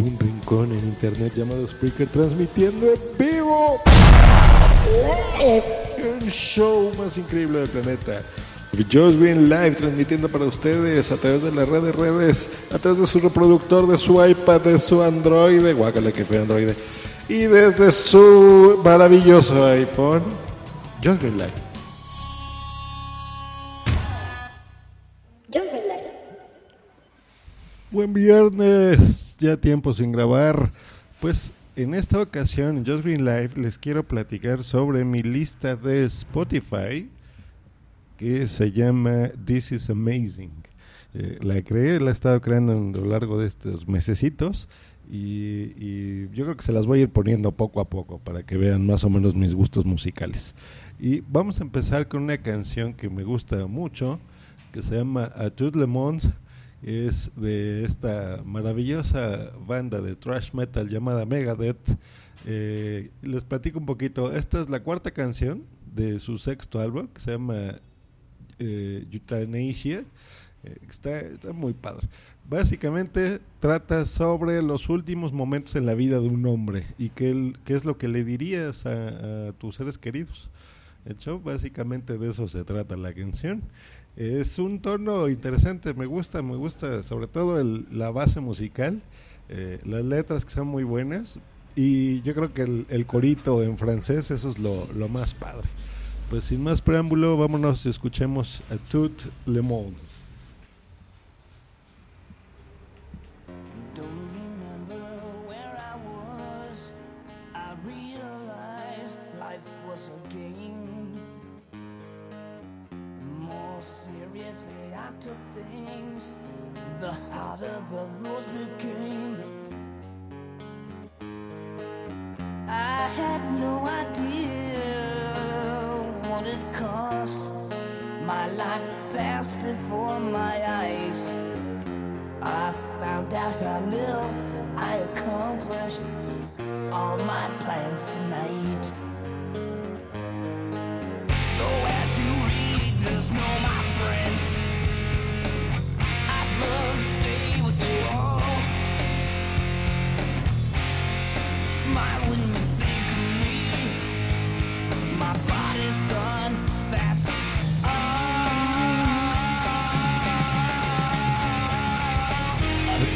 Un rincón en internet llamado Spreaker, transmitiendo en vivo el show más increíble del planeta. Just Green Live transmitiendo para ustedes a través de las redes redes, a través de su reproductor, de su iPad, de su Android, guácala que fue Android, y desde su maravilloso iPhone, Just Green Live. Buen viernes, ya tiempo sin grabar. Pues en esta ocasión en Just Green Live les quiero platicar sobre mi lista de Spotify que se llama This is Amazing. Eh, la creé, la he estado creando a lo largo de estos mesecitos y, yo creo que se las voy a ir poniendo poco a poco para que vean más o menos mis gustos musicales. Y vamos a empezar con una canción que me gusta mucho, que se llama A Tout le Monde. Es de esta maravillosa banda de thrash metal llamada Megadeth. Eh, les platico un poquito. Esta es la cuarta canción de su sexto álbum, que se llama eh, Euthanasia. Eh, está, está muy padre. Básicamente trata sobre los últimos momentos en la vida de un hombre y qué, es lo que le dirías a, a tus seres queridos. De hecho, básicamente de eso se trata la canción. Es un tono interesante, me gusta, me gusta sobre todo el- la base musical, eh, las letras que son muy buenas y yo creo que el, el corito en francés, eso es lo, lo más padre. Pues sin más preámbulo, vámonos y escuchemos a Tout le monde. A game. Seriously, I took things. The harder the rules became. I had no idea what it cost. My life passed before my eyes.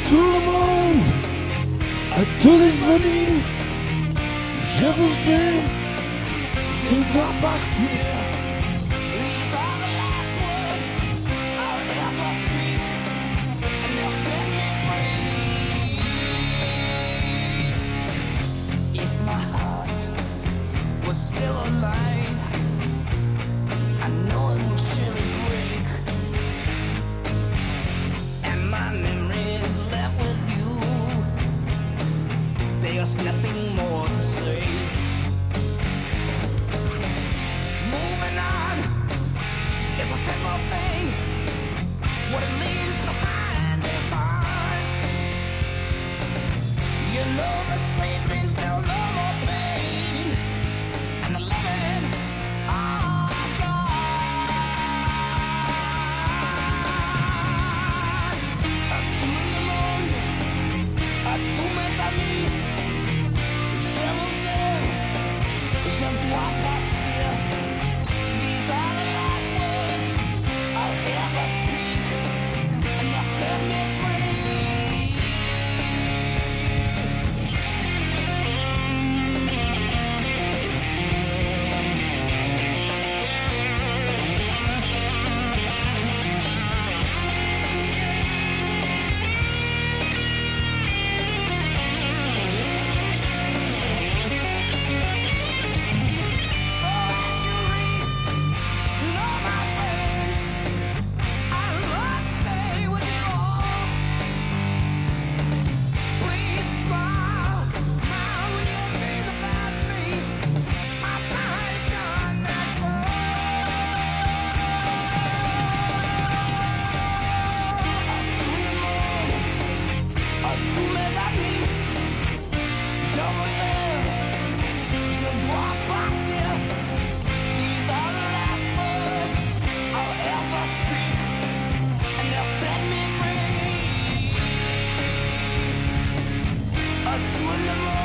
Tout le monde, à tous les amis, je vous aime, tu dois partir. There's nothing more to say. 我冷漠。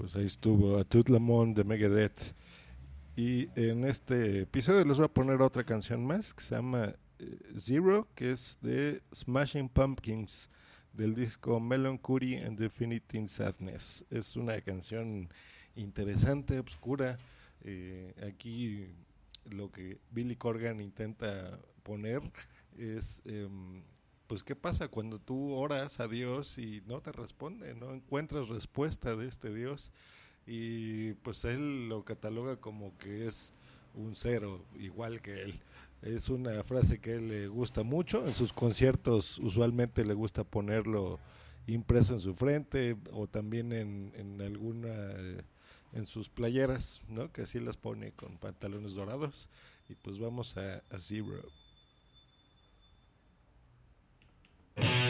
Pues ahí estuvo a Monde de Megadeth. Y en este episodio les voy a poner otra canción más que se llama eh, Zero, que es de Smashing Pumpkins del disco Melancholy and Definitive Sadness. Es una canción interesante, obscura. Eh, aquí lo que Billy Corgan intenta poner es, em, pues, ¿qué pasa cuando tú oras a Dios y no te responde, no encuentras respuesta de este Dios? Y pues él lo cataloga como que es un cero, igual que él. Es una frase que él le gusta mucho. En sus conciertos usualmente le gusta ponerlo impreso en su frente o también en, alguna en sus playeras, ¿no? Que así las pone con pantalones dorados. Y pues vamos a, a Zero. you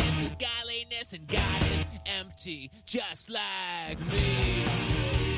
is godliness, and God is empty, just like me.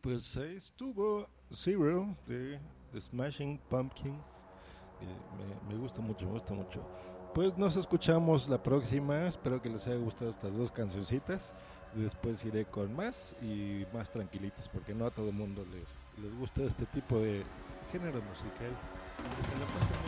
Pues ahí estuvo Zero de The Smashing Pumpkins. me, gusta mucho, me gusta mucho. Pues nos escuchamos la próxima. Espero que les haya gustado estas dos cancioncitas. Después iré con más y más tranquilitas porque no a todo el mundo les, les gusta este tipo de género musical. Que